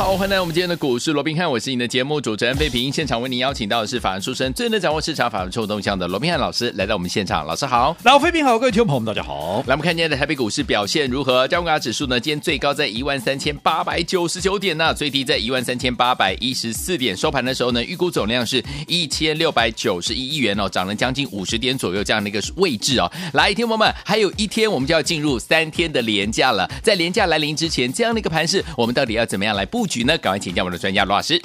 好，欢迎来到我们今天的股市罗宾汉，我是你的节目主持人费平。现场为您邀请到的是法律出身、最能掌握市场法律臭动向的罗宾汉老师，来到我们现场。老师好，老费平好，各位听众朋友们大家好。来，我们看今天的台北股市表现如何？加权指数呢？今天最高在一万三千八百九十九点呢，最低在一万三千八百一十四点。收盘的时候呢，预估总量是一千六百九十一亿元哦，涨了将近五十点左右这样的一个位置哦。来，听众朋友们，还有一天我们就要进入三天的连假了，在连假来临之前，这样的一个盘势，我们到底要怎么样来布局呢？赶快。请教我们的专家罗老师。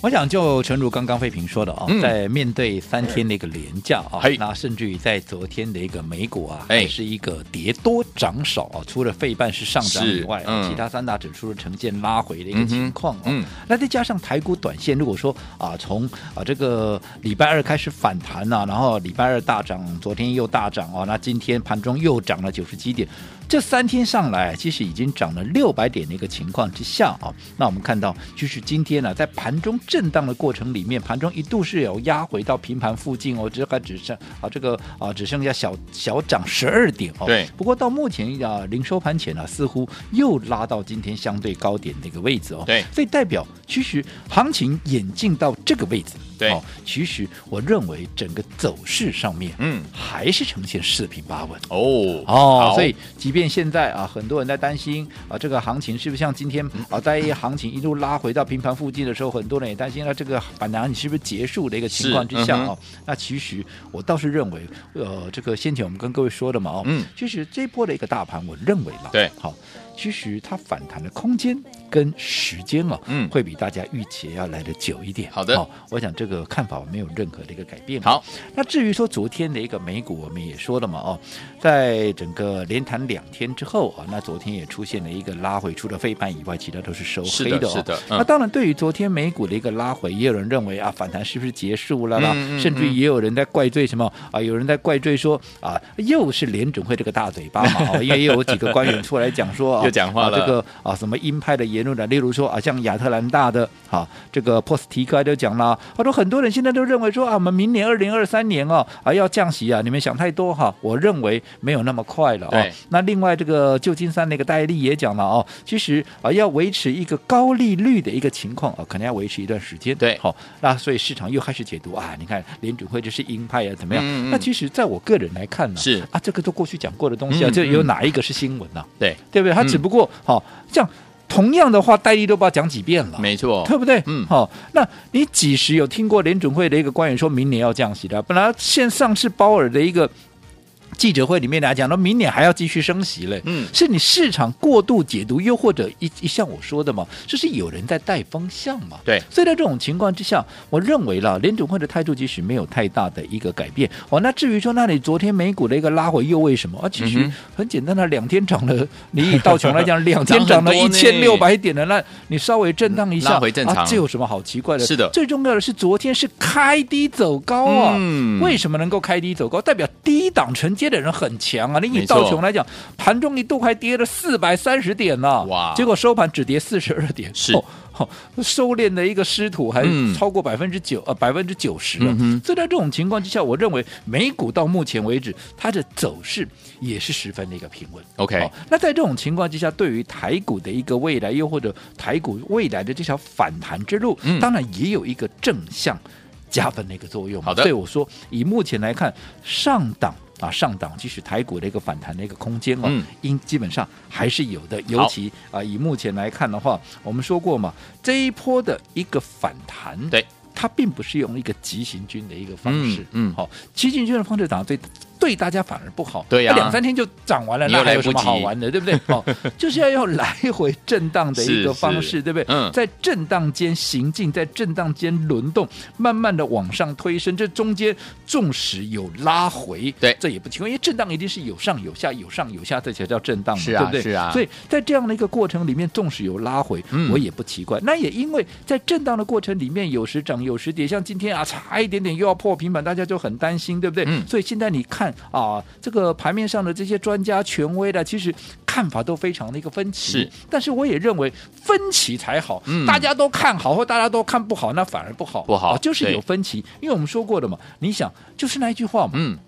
我想就诚如刚刚费平说的啊，在面对三天的一个连假啊，那甚至于在昨天的一个美股啊，也是一个跌多涨少啊，除了费半是上涨以外，其他三大指数呈现拉回的一个情况啊。那再加上台股短线，如果说啊，从啊这个礼拜二开始反弹呐，然后礼拜二大涨，昨天又大涨哦，那今天盘中又涨了九十几点。这三天上来，其实已经涨了六百点的一个情况之下啊，那我们看到就是今天呢、啊，在盘中震荡的过程里面，盘中一度是有压回到平盘附近哦，这还只剩啊这个啊只剩下小小涨十二点哦。对。不过到目前啊，临收盘前呢、啊，似乎又拉到今天相对高点的一个位置哦。对。所以代表其实行情演进到这个位置。对、哦，其实我认为整个走势上面，嗯，还是呈现四平八稳哦哦，所以即便现在啊，很多人在担心啊，这个行情是不是像今天啊，在一行情一路拉回到平盘附近的时候，很多人也担心，那这个反弹你是不是结束的一个情况之下哦、嗯？那其实我倒是认为，呃，这个先前我们跟各位说的嘛，哦，嗯，其实这波的一个大盘，我认为了，对，好。其实它反弹的空间跟时间哦，嗯，会比大家预期要来的久一点。好的，好，我想这个看法没有任何的一个改变。好，那至于说昨天的一个美股，我们也说了嘛，哦，在整个连谈两天之后啊，那昨天也出现了一个拉回，除了飞盘以外，其他都是收黑的。是的，嗯、那当然，对于昨天美股的一个拉回，也有人认为啊，反弹是不是结束了啦？嗯嗯嗯、甚至于也有人在怪罪什么啊？有人在怪罪说啊，又是联准会这个大嘴巴嘛？因为又有几个官员出来讲说啊，又讲话。啊，这个啊，什么鹰派的言论的，例如说啊，像亚特兰大的啊，这个波斯提克就讲了，他说很多人现在都认为说啊，我们明年二零二三年哦啊要降息啊，你们想太多哈，我认为没有那么快了哦。那另外这个旧金山那个戴利也讲了哦，其实啊要维持一个高利率的一个情况啊，可能要维持一段时间。对，好，那所以市场又开始解读啊，你看联准会就是鹰派啊，怎么样？嗯嗯，那其实在我个人来看呢，是啊，这个都过去讲过的东西啊，这有哪一个是新闻呢？对，对不对？他只不过好。像同样的话，戴笠都不知道讲几遍了，没错，对不对？嗯，好，那你几时有听过联准会的一个官员说明年要降息的？本来线上是鲍尔的一个。记者会里面来讲，那明年还要继续升息嘞，嗯，是你市场过度解读，又或者一一像我说的嘛，就是有人在带风向嘛，对，所以在这种情况之下，我认为啦联准会的态度其实没有太大的一个改变。哦，那至于说，那你昨天美股的一个拉回又为什么？啊，其实很简单的，两天涨了，你以道琼来讲，两天涨了一千六百点的，那你稍微震荡一下，拉回正常，啊，这有什么好奇怪的？是的，最重要的是昨天是开低走高啊，嗯，为什么能够开低走高？代表低档承接的人很强啊！你以道琼来讲，盘中一度还跌了四百三十点呢，哇！结果收盘只跌四十二点，是、哦哦、收敛的一个失土还超过百分之九呃百分之九十了。所以在这种情况之下，我认为美股到目前为止它的走势也是十分的一个平稳。OK，、哦、那在这种情况之下，对于台股的一个未来，又或者台股未来的这条反弹之路，嗯、当然也有一个正向加分的一个作用。好的，所以我说以目前来看，上档。啊，上档即使台股的一个反弹的一个空间哦，应、嗯、基本上还是有的。尤其啊，以目前来看的话，我们说过嘛，这一波的一个反弹，对，它并不是用一个急行军的一个方式，嗯，好、嗯，急行军的方式涨最。对大家反而不好，对呀、啊，两三天就涨完了，那还有什么好玩的，对不对？哦，就是要用来回震荡的一个方式，对不对？嗯，在震荡间行进，在震荡间轮动，慢慢的往上推升。这中间纵使有拉回，对，这也不奇怪，因为震荡一定是有上有下，有上有下，这才叫震荡嘛，是啊、对不对？是啊。所以在这样的一个过程里面，纵使有拉回，嗯、我也不奇怪。那也因为在震荡的过程里面，有时涨，有有时跌，像今天啊，差一点点又要破平板，大家就很担心，对不对？嗯。所以现在你看啊，这个盘面上的这些专家权威的，其实看法都非常的一个分歧。是。但是我也认为分歧才好，嗯，大家都看好或大家都看不好，那反而不好。不好，啊，就是有分歧，因为我们说过的嘛。你想，就是那一句话嘛，嗯。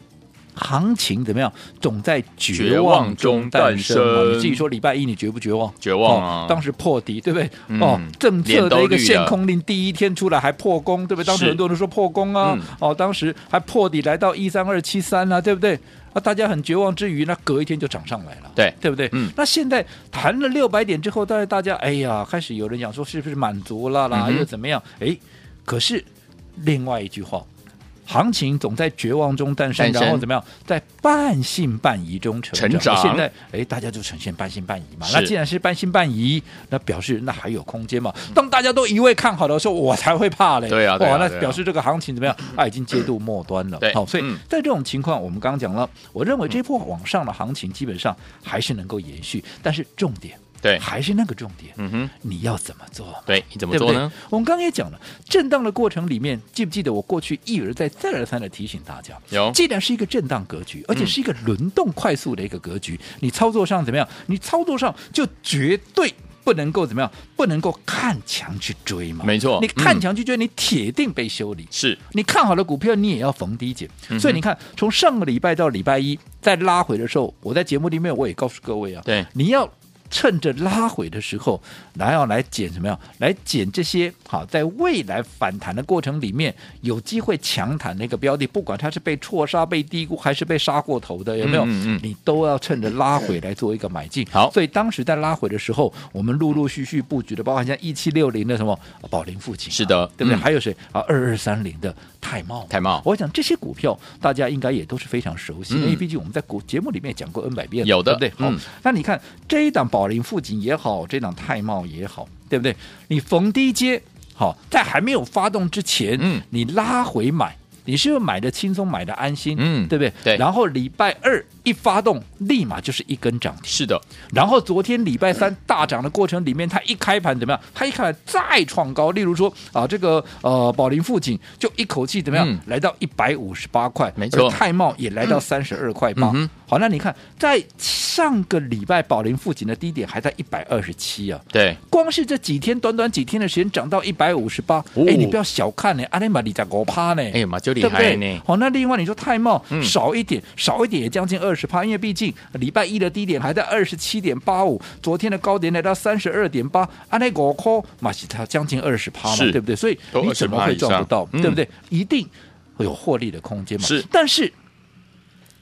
行情怎么样？总在绝望中诞生嘛。你自己说，礼拜一你绝不绝望？绝望啊！哦、当时破底，对不对？嗯、哦，政策的一个限空令第一天出来还破功，对不对？当时很多人说破功啊。嗯、哦，当时还破底来到一三二七三啊，对不对？啊，大家很绝望之余，那隔一天就涨上来了，对对不对？嗯。那现在谈了六百点之后，大家大家哎呀，开始有人讲说是不是满足了啦？嗯、又怎么样？哎，可是另外一句话。行情总在绝望中诞生，然后怎么样，在半信半疑中成长。成长现在，哎，大家就呈现半信半疑嘛。那既然是半信半疑，那表示那还有空间嘛。当大家都一味看好的时候，我才会怕嘞。对啊，哇，那表示这个行情怎么样？啊，已经接度末端了。好，所以在这种情况，我们刚刚讲了，我认为这波往上的行情基本上还是能够延续，但是重点。对，还是那个重点。嗯哼，你要怎么做？对，你怎么做呢？我们刚刚也讲了，震荡的过程里面，记不记得我过去一而再、再而三的提醒大家？有，既然是一个震荡格局，而且是一个轮动快速的一个格局，嗯、你操作上怎么样？你操作上就绝对不能够怎么样？不能够看强去追嘛？没错，你看强去追，嗯、你铁定被修理。是你看好的股票，你也要逢低减。嗯、所以你看，从上个礼拜到礼拜一，再拉回的时候，我在节目里面我也告诉各位啊，对，你要。趁着拉回的时候，来要来捡什么呀？来捡这些好，在未来反弹的过程里面有机会强弹的一个标的，不管它是被错杀、被低估，还是被杀过头的，有没有？嗯你都要趁着拉回来做一个买进。好，所以当时在拉回的时候，我们陆陆续续布局的，包括像一七六零的什么宝林富锦，是的，对不对？嗯、还有谁啊？二二三零的泰茂，泰茂。我想这些股票大家应该也都是非常熟悉，嗯、因为毕竟我们在股节目里面讲过 N 百遍，有的，对不对？好，嗯、那你看这一档宝林富锦也好，这档泰茂也好，对不对？你逢低接，好，在还没有发动之前，嗯，你拉回买，你是不是买的轻松，买的安心，嗯，对不对？对。然后礼拜二。一发动，立马就是一根涨停。是的，然后昨天礼拜三大涨的过程里面，它一开盘怎么样？它一开盘再创高。例如说啊，这个呃宝林富锦就一口气怎么样？嗯、来到一百五十八块，没错。泰茂也来到三十二块八。嗯、好，那你看，在上个礼拜宝林附近的低点还在一百二十七啊。对，光是这几天短短几天的时间涨到一百五十八。哎，你不要小看呢，阿尼玛你在五趴呢。哎呀妈，就厉害呢。好，那另外你说泰茂、嗯、少一点，少一点也将近二。十趴，因为毕竟礼拜一的低点还在二十七点八五，昨天的高点来到三十二点八，按那个扣马西它将近二十趴嘛，对不对？所以你怎么会赚不到？对不对？一定会有获利的空间嘛。是，但是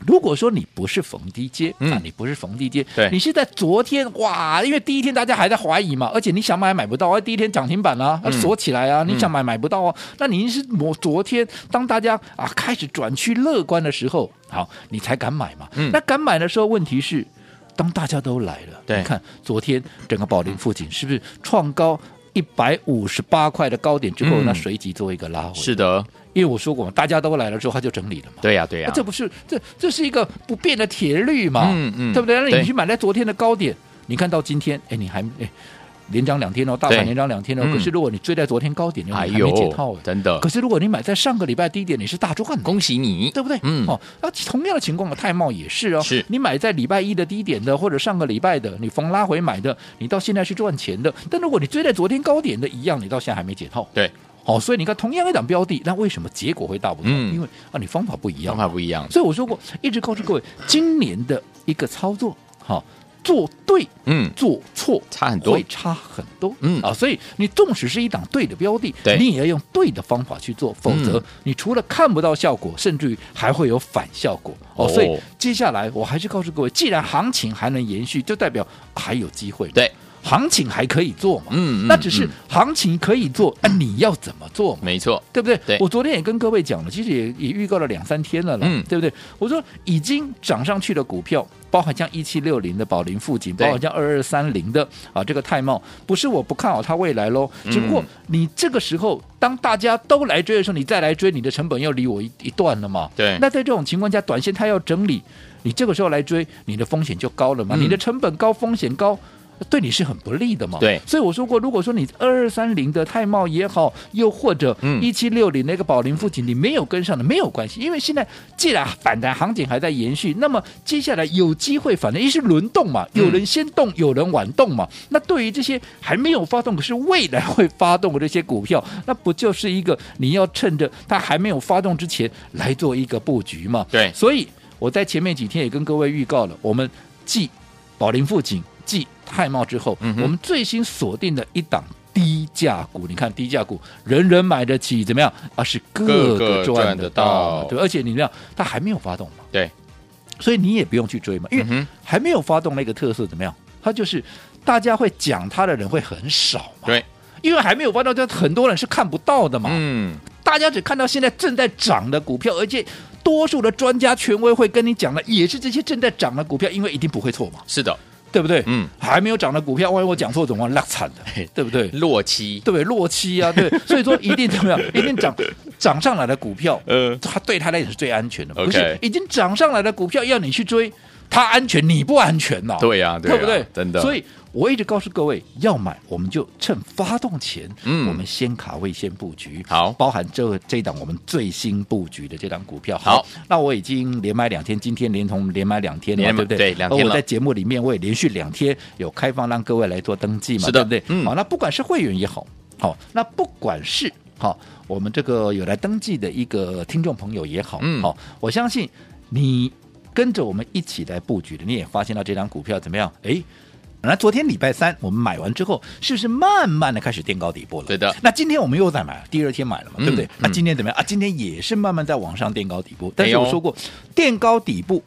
如果说你不是逢低接，啊你不是逢低接，你是在昨天哇，因为第一天大家还在怀疑嘛，而且你想买买不到，啊第一天涨停板啊，锁起来啊，你想买买不到哦。那你是我昨天当大家啊开始转趋乐观的时候。好，你才敢买嘛？嗯，那敢买的时候，问题是，当大家都来了，对，你看昨天整个宝林附近是不是创高一百五十八块的高点之后，嗯、那随即做一个拉回？是的，因为我说过嘛，大家都来了之后，他就整理了嘛。对呀、啊，对呀、啊，这不是这这是一个不变的铁律嘛？嗯嗯，对不对？那你去买在昨天的高点，你看到今天，哎，你还哎。连涨两天哦，大盘连涨两天哦。可是如果你追在昨天高点，你还没解套，真的。可是如果你买在上个礼拜低点，你是大赚，恭喜你，对不对？嗯。哦，那同样的情况的泰茂也是哦。是。你买在礼拜一的低点的，或者上个礼拜的，你逢拉回买的，你到现在是赚钱的。但如果你追在昨天高点的一样，你到现在还没解套。对。好，所以你看，同样一档标的，那为什么结果会大不同？因为啊，你方法不一样，方法不一样。所以我说过，一直告诉各位，今年的一个操作，好。做对，嗯，做错差很多，会差很多，嗯。啊，所以你纵使是一档对的标的，对，你也要用对的方法去做，否则你除了看不到效果，甚至于还会有反效果。哦。所以接下来我还是告诉各位，既然行情还能延续，就代表还有机会，对，行情还可以做嘛，嗯，那只是行情可以做，啊，你要怎么做？没错，对不对？对，我昨天也跟各位讲了，其实也也预告了两三天了啦，嗯，对不对？我说已经涨上去的股票。包含像一七六零的宝林富锦，包含像二二三零的啊，这个泰茂，不是我不看好它未来喽，只不过你这个时候当大家都来追的时候，你再来追，你的成本又离我一一段了嘛？对。那在这种情况下，短线它要整理，你这个时候来追，你的风险就高了嘛？你的成本高，风险高，对你是很不利的嘛。对，所以我说过，如果说你二二三零的泰茂也好，又或者一七六零那个宝林富锦，你没有跟上的没有关系，因为现在既然反弹行情还在延续，那么接下来有机会反正，一是轮动嘛，有人先动，有人晚动嘛。那对于这些还没有发动，可是未来会发动的这些股票，那不就是一个你要趁着它还没有发动之前来做一个布局嘛？对，所以我在前面几天也跟各位预告了，我们继宝林富锦、继泰茂之后，嗯、我们最新锁定的一档低价股，你看低价股人人买得起，怎么样？而是个个赚得到，对，而且你这样它还没有发动嘛？对，所以你也不用去追嘛，因为还没有发动那个特色怎么样？它就是大家会讲它的人会很少嘛？对，因为还没有发动，就很多人是看不到的嘛。嗯，大家只看到现在正在涨的股票，而且多数的专家权威会跟你讲的也是这些正在涨的股票，因为一定不会错嘛。是的。对不对？嗯，还没有涨的股票，万一我讲错，怎么落惨的？对不对？落期，对不对？落期啊，对。所以说，一定怎么样？一定涨涨上来的股票，呃，它对它来讲是最安全的。不是已经涨上来的股票要你去追，它安全，你不安全呐？对呀，对不对？真的。所以。我一直告诉各位，要买我们就趁发动前，嗯，我们先卡位先布局，好，包含这这档我们最新布局的这档股票，好，那我已经连买两天，今天连同连买两天对不对？对，两天了。我在节目里面我也连续两天有开放让各位来做登记嘛，是的，对不对？嗯，好，那不管是会员也好，好，那不管是好我们这个有来登记的一个听众朋友也好，嗯，好，我相信你跟着我们一起来布局的，你也发现到这张股票怎么样？哎。那昨天礼拜三我们买完之后，是不是慢慢的开始垫高底部了？对的。那今天我们又在买，第二天买了嘛，嗯、对不对？那今天怎么样啊？今天也是慢慢在往上垫高底部。但是我说过，垫高底部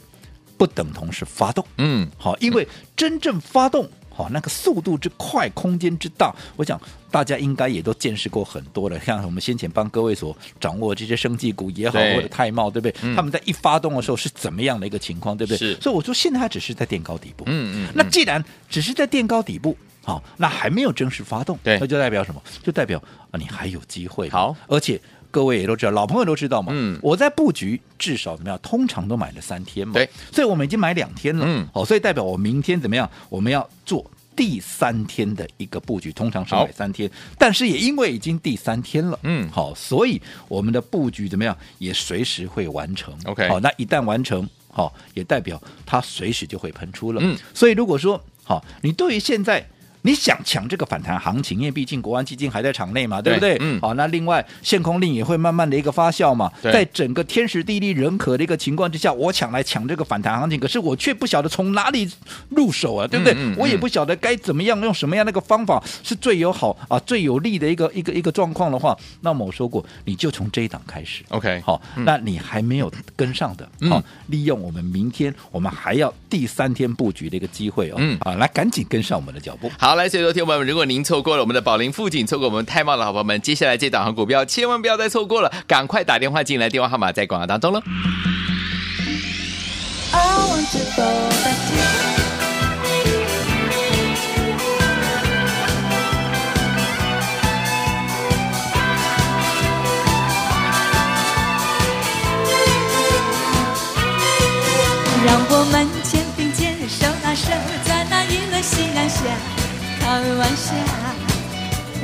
不等同是发动。嗯，好，因为真正发动。好，那个速度之快，空间之大，我想大家应该也都见识过很多了。像我们先前帮各位所掌握的这些生技股也好，或者泰茂，对不对？嗯、他们在一发动的时候是怎么样的一个情况，对不对？是。所以我说，现在它只是在垫高底部。嗯嗯。那既然只是在垫高底部，好，那还没有正式发动，对，那就代表什么？就代表啊，你还有机会。好，而且。各位也都知道，老朋友都知道嘛。嗯，我在布局至少怎么样？通常都买了三天嘛。对，所以我们已经买两天了。嗯，好，所以代表我明天怎么样？我们要做第三天的一个布局，通常是买三天，但是也因为已经第三天了，嗯，好，所以我们的布局怎么样？也随时会完成。OK，好，那一旦完成，好，也代表它随时就会喷出了。嗯，所以如果说好，你对于现在。你想抢这个反弹行情，因为毕竟国安基金还在场内嘛，对不对？嗯。好，那另外限空令也会慢慢的一个发酵嘛。在整个天时地利人和的一个情况之下，我抢来抢这个反弹行情，可是我却不晓得从哪里入手啊，对不对？嗯嗯嗯、我也不晓得该怎么样用什么样的一个方法是最友好啊最有利的一个一个一个状况的话，那么我说过，你就从这一档开始。OK，好，嗯、那你还没有跟上的，好，嗯、利用我们明天我们还要第三天布局的一个机会哦，嗯，啊，来赶紧跟上我们的脚步。好。来，所有的听众朋友们，如果您错过了我们的宝林富锦，错过我们太茂的好朋友们，接下来这档行股票千万不要再错过了，赶快打电话进来，电话号码在广告当中了。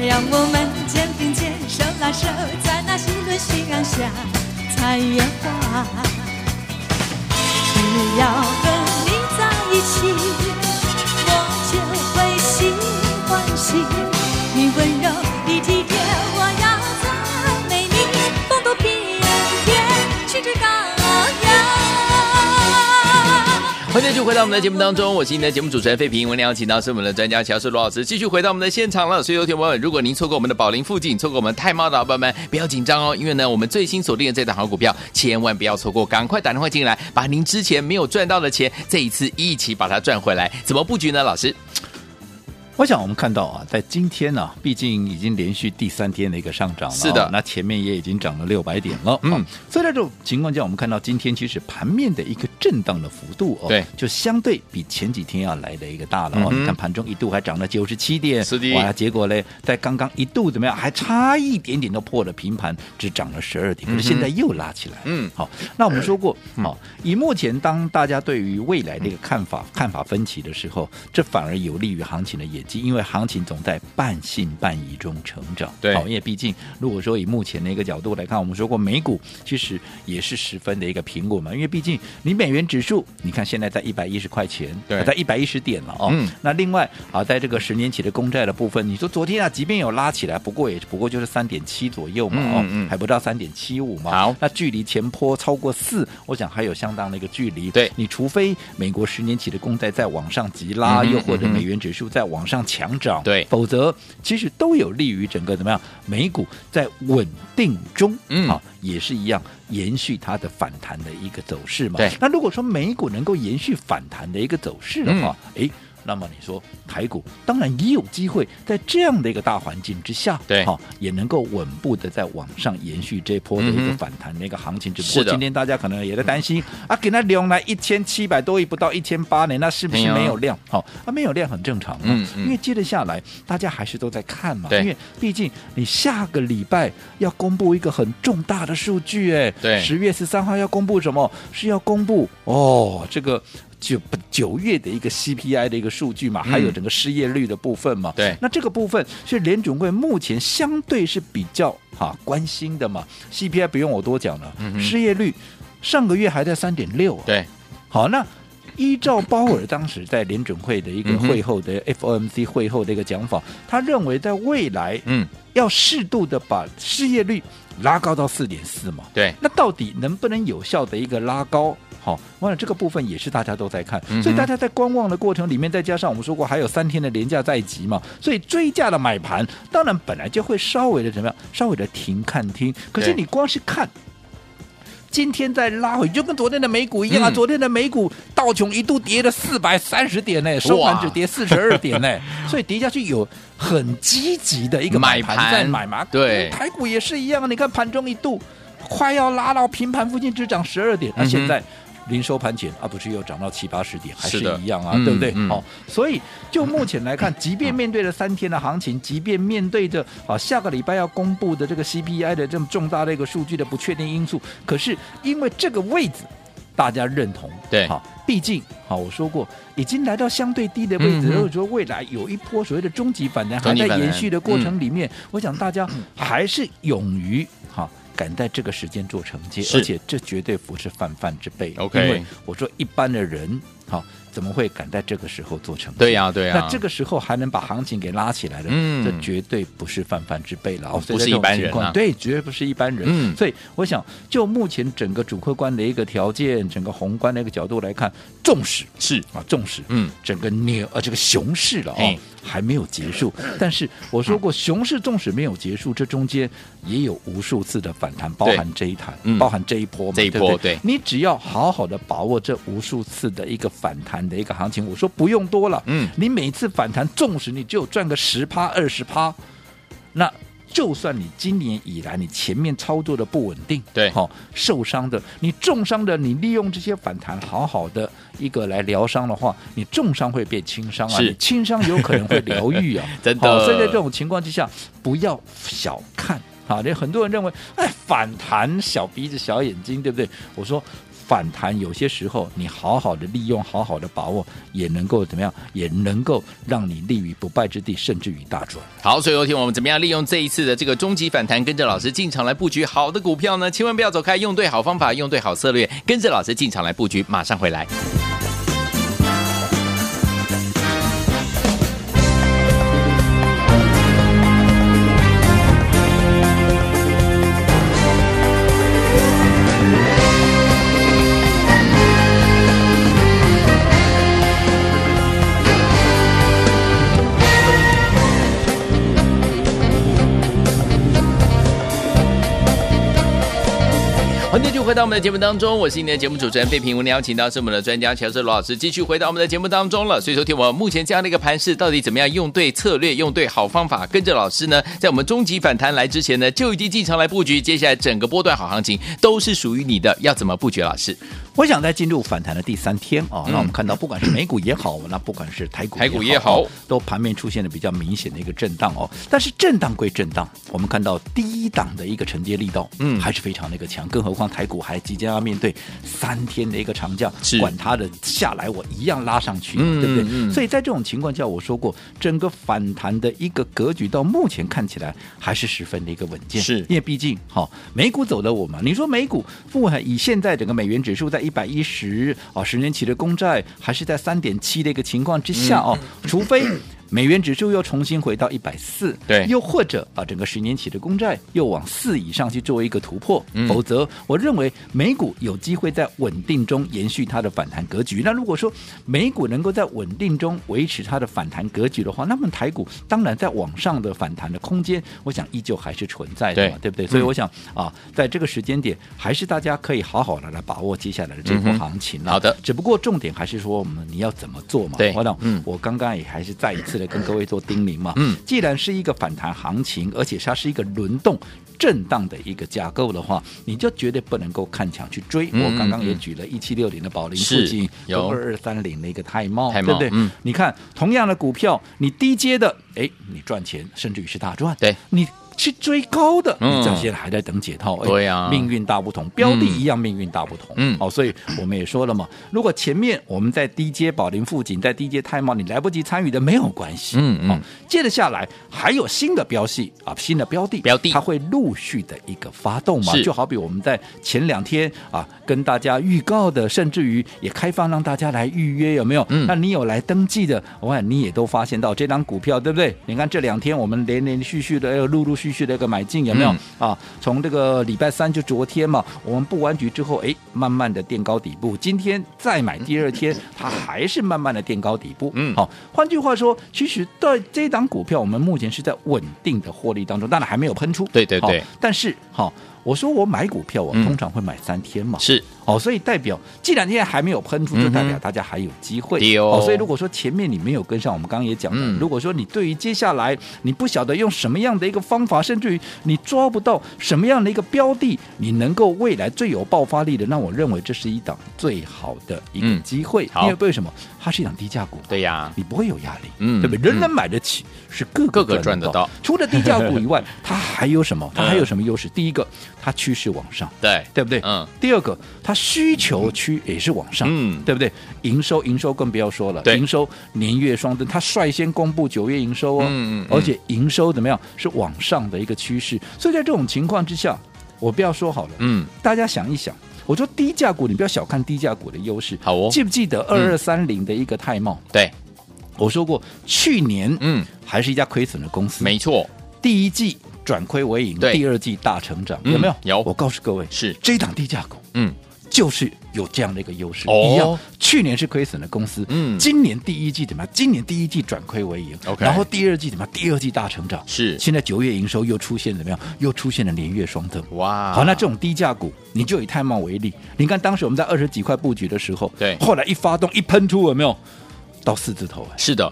让我们肩并肩，手拉手，在那一轮夕阳下采野花。欢迎继续回到我们的节目当中，我是您的节目主持人费平。我们邀请到是我们的专家乔氏罗老师，继续回到我们的现场了。所以有听友们，如果您错过我们的宝林附近，错过我们太茂的伙伴们，不要紧张哦，因为呢，我们最新锁定的这档好股票，千万不要错过，赶快打电话进来，把您之前没有赚到的钱，这一次一起把它赚回来。怎么布局呢？老师？我想我们看到啊，在今天呢、啊，毕竟已经连续第三天的一个上涨了，是的，那前面也已经涨了六百点了，嗯，所以在这种情况下，我们看到今天其实盘面的一个震荡的幅度哦，对，就相对比前几天要来的一个大了哦。嗯、你看盘中一度还涨了九十七点，是的，哇，结果呢，在刚刚一度怎么样，还差一点点都破了平盘，只涨了十二点，可是现在又拉起来，嗯，好，那我们说过，好、嗯，以目前当大家对于未来的一个看法、嗯、看法分歧的时候，这反而有利于行情的演技，因为行情总在半信半疑中成长。对，好，因为毕竟如果说以目前的一个角度来看，我们说过美股其实也是十分的一个苹果嘛，因为毕竟你美元指数，你看现在在一百一十块钱，对，在一百一十点了哦。嗯。那另外啊，在这个十年期的公债的部分，你说昨天啊，即便有拉起来，不过也不过就是三点七左右嘛，哦，嗯嗯还不到三点七五嘛。好，那距离前坡超过四，我想还有相当的一个距离。对，你除非美国十年期的公债再往上急拉，嗯、又或者美元指数再往上强涨，对，否则其实都有利于整个怎么样？美股在稳定中，嗯，啊，也是一样延续它的反弹的一个走势嘛。对，那如果说美股能够延续反弹的一个走势的话，哎、嗯。那么你说台股当然也有机会在这样的一个大环境之下，对，好、哦、也能够稳步的在往上延续这一波的一个反弹的一个行情。只不过今天大家可能也在担心啊，给它量来一千七百多亿，不到一千八呢，那是不是没有量？好、哦，啊，没有量很正常嘛，嗯，嗯，因为接着下来大家还是都在看嘛，因为毕竟你下个礼拜要公布一个很重大的数据，哎，对，十月十三号要公布什么？是要公布哦，这个。九九月的一个 CPI 的一个数据嘛，还有整个失业率的部分嘛。对、嗯，那这个部分是联准会目前相对是比较哈关心的嘛。CPI 不用我多讲了，嗯、失业率上个月还在三点六。对，好，那依照鲍尔当时在联准会的一个会后的 FOMC 会后的一个讲法，他认为在未来嗯要适度的把失业率拉高到四点四嘛。对，那到底能不能有效的一个拉高？好，完了这个部分也是大家都在看，所以大家在观望的过程里面，再加上我们说过还有三天的廉价在即嘛，所以追价的买盘当然本来就会稍微的怎么样，稍微的停看听。可是你光是看今天再拉回，就跟昨天的美股一样啊，昨天的美股道琼一度跌了四百三十点呢，收盘只跌四十二点呢，所以跌下去有很积极的一个买盘在买嘛。对，台股也是一样，你看盘中一度快要拉到平盘附近，只涨十二点，那现在。临收盘前啊，不是又涨到七八十点，还是一样啊，对不对？好、所以就目前来看，即便面对了三天的行情，即便面对着啊下个礼拜要公布的这个 CPI 的这么重大的一个数据的不确定因素，可是因为这个位置大家认同，对，好、哦，毕竟好、哦，我说过已经来到相对低的位置，如果说未来有一波所谓的终极反弹还在延续的过程里面，我想大家还是勇于哈。哦敢在这个时间做承接，而且这绝对不是泛泛之辈。Okay. 因为我说一般的人，好。怎么会敢在这个时候做成绩？对呀、啊，对呀、啊。那这个时候还能把行情给拉起来的，嗯，这绝对不是泛泛之辈了。哦，不是一般人啊。对，绝对不是一般人。嗯，所以我想，就目前整个主客观的一个条件，整个宏观的一个角度来看，重视是啊，重视。嗯，整个牛啊这个熊市了哦，还没有结束。但是我说过，熊市纵使没有结束，这中间也有无数次的反弹，包含这一弹，包含这一波，这一波。对，你只要好好的把握这无数次的一个反弹的一个行情，我说不用多了，嗯，你每次反弹，纵使你只有赚个十趴二十趴，那就算你今年以来你前面操作的不稳定，对，好、哦、受伤的，你重伤的，你利用这些反弹好好的一个来疗伤的话，你重伤会变轻伤啊，你轻伤有可能会疗愈啊，真的、哦。所以在这种情况之下，不要小看啊，这很多人认为，哎，反弹小鼻子小眼睛，对不对？我说。反弹有些时候，你好好的利用，好好的把握，也能够怎么样？也能够让你立于不败之地，甚至于大赚。好，所以有听我们怎么样利用这一次的这个终极反弹，跟着老师进场来布局好的股票呢？千万不要走开，用对好方法，用对好策略，跟着老师进场来布局，马上回来。欢迎继续回到我们的节目当中，我是你的节目主持人费平。我们邀请到是我们的专家乔治罗老师，继续回到我们的节目当中了。所以说，听我目前这样的一个盘势，到底怎么样用对策略，用对好方法，跟着老师呢，在我们终极反弹来之前呢，就已经进场来布局。接下来整个波段好行情都是属于你的，要怎么布局？老师，我想在进入反弹的第三天啊，那我们看到不管是美股也好，那不管是台股台股也好，都盘面出现了比较明显的一个震荡哦。但是震荡归震荡，我们看到低档的一个承接力道，嗯，还是非常的一个强，更何况。台股还即将要面对三天的一个长假，管它的下来，我一样拉上去，嗯、对不对？嗯、所以在这种情况下，我说过，整个反弹的一个格局到目前看起来还是十分的一个稳健，是因为毕竟哈、哦、美股走的我嘛，你说美股富含以现在整个美元指数在一百一十啊，十年期的公债还是在三点七的一个情况之下哦，嗯、除非。美元指数又重新回到一百四，对，又或者啊，整个十年期的公债又往四以上去作为一个突破，嗯、否则我认为美股有机会在稳定中延续它的反弹格局。那如果说美股能够在稳定中维持它的反弹格局的话，那么台股当然在往上的反弹的空间，我想依旧还是存在的嘛，对，对不对？所以我想、嗯、啊，在这个时间点，还是大家可以好好的来把握接下来的这波行情、嗯、好的，只不过重点还是说我们你要怎么做嘛？对，我我刚刚也还是再一次。跟各位做叮咛嘛，嗯，既然是一个反弹行情，而且它是一个轮动震荡的一个架构的话，你就绝对不能够看强去追。我刚刚也举了一七六零的宝林附近，有二二三零的一个泰茂，对不对？嗯，你看同样的股票，你低阶的，哎，你赚钱，甚至于是大赚。对，你。去追高的，你这些还在等解套。对呀，命运大不同，标的一样命运大不同。嗯，好，所以我们也说了嘛，如果前面我们在低阶宝林附近，在低阶泰茂，你来不及参与的没有关系。嗯嗯，接着下来还有新的标系啊，新的标的，标的它会陆续的一个发动嘛。就好比我们在前两天啊跟大家预告的，甚至于也开放让大家来预约，有没有？嗯，那你有来登记的，我看你也都发现到这张股票，对不对？你看这两天我们连连续续的要陆陆续续。续的一个买进有没有、嗯、啊？从这个礼拜三就昨天嘛，我们布完局之后，哎，慢慢的垫高底部。今天再买，第二天它还是慢慢的垫高底部。嗯，好、啊，换句话说，其实对这档股票，我们目前是在稳定的获利当中，当然还没有喷出。对对对，啊、但是好。啊我说我买股票，我通常会买三天嘛，是哦，所以代表既然现在还没有喷出，就代表大家还有机会哦。所以如果说前面你没有跟上，我们刚刚也讲了，如果说你对于接下来你不晓得用什么样的一个方法，甚至于你抓不到什么样的一个标的，你能够未来最有爆发力的，那我认为这是一档最好的一个机会。因为为什么？它是一档低价股，对呀，你不会有压力，嗯，对不对？人人买得起，是个个赚得到。除了低价股以外，它还有什么？它还有什么优势？第一个。它趋势往上，对对不对？嗯。第二个，它需求区也是往上，嗯，对不对？营收营收更不要说了，营收年月双增，它率先公布九月营收哦，嗯嗯，而且营收怎么样？是往上的一个趋势。所以在这种情况之下，我不要说好了，嗯，大家想一想，我说低价股，你不要小看低价股的优势，好哦。记不记得二二三零的一个泰茂？对，我说过去年，嗯，还是一家亏损的公司，没错，第一季。转亏为盈，第二季大成长，有没有？有。我告诉各位，是这档低价股，嗯，就是有这样的一个优势。一样，去年是亏损的公司，嗯，今年第一季怎么样？今年第一季转亏为盈，OK。然后第二季怎么样？第二季大成长，是。现在九月营收又出现怎么样？又出现了连月双增，哇！好，那这种低价股，你就以泰茂为例，你看当时我们在二十几块布局的时候，对，后来一发动一喷出，有没有到四字头？是的。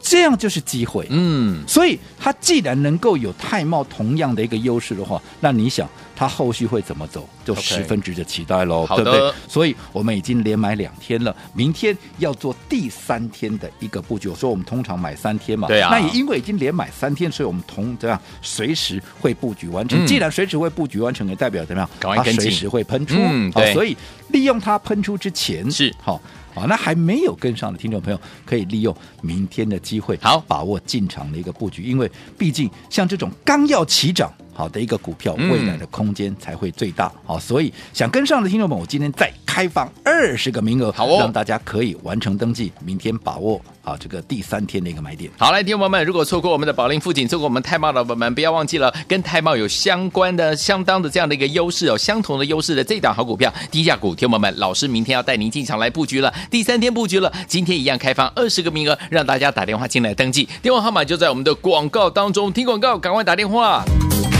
这样就是机会，嗯，所以它既然能够有泰茂同样的一个优势的话，那你想它后续会怎么走，就十分值得期待喽.对不对？所以我们已经连买两天了，明天要做第三天的一个布局。我说我们通常买三天嘛，对啊，那也因为已经连买三天，所以我们同这样随时会布局完成。嗯、既然随时会布局完成，也代表怎么样？它随时会喷出，嗯，对，所以利用它喷出之前是好。啊，那还没有跟上的听众朋友，可以利用明天的机会，好。把握进场的一个布局，因为毕竟像这种刚要起涨好的一个股票，未来的空间才会最大。好，所以想跟上的听众们，我今天再开放二十个名额，好哦，让大家可以完成登记，明天把握啊这个第三天的一个买点。好，来，听众朋友们，如果错过我们的宝林富锦，错过我们泰茂的宝宝们，不要忘记了，跟泰茂有相关的、相当的这样的一个优势哦，相同的优势的这档好股票，低价股，听众朋友们，老师明天要带您进场来布局了，第三天布局了，今天一样开放二十个名额，让大家打电话进来登记，电话号码就在我们的广告当中，听广告，赶快打电话。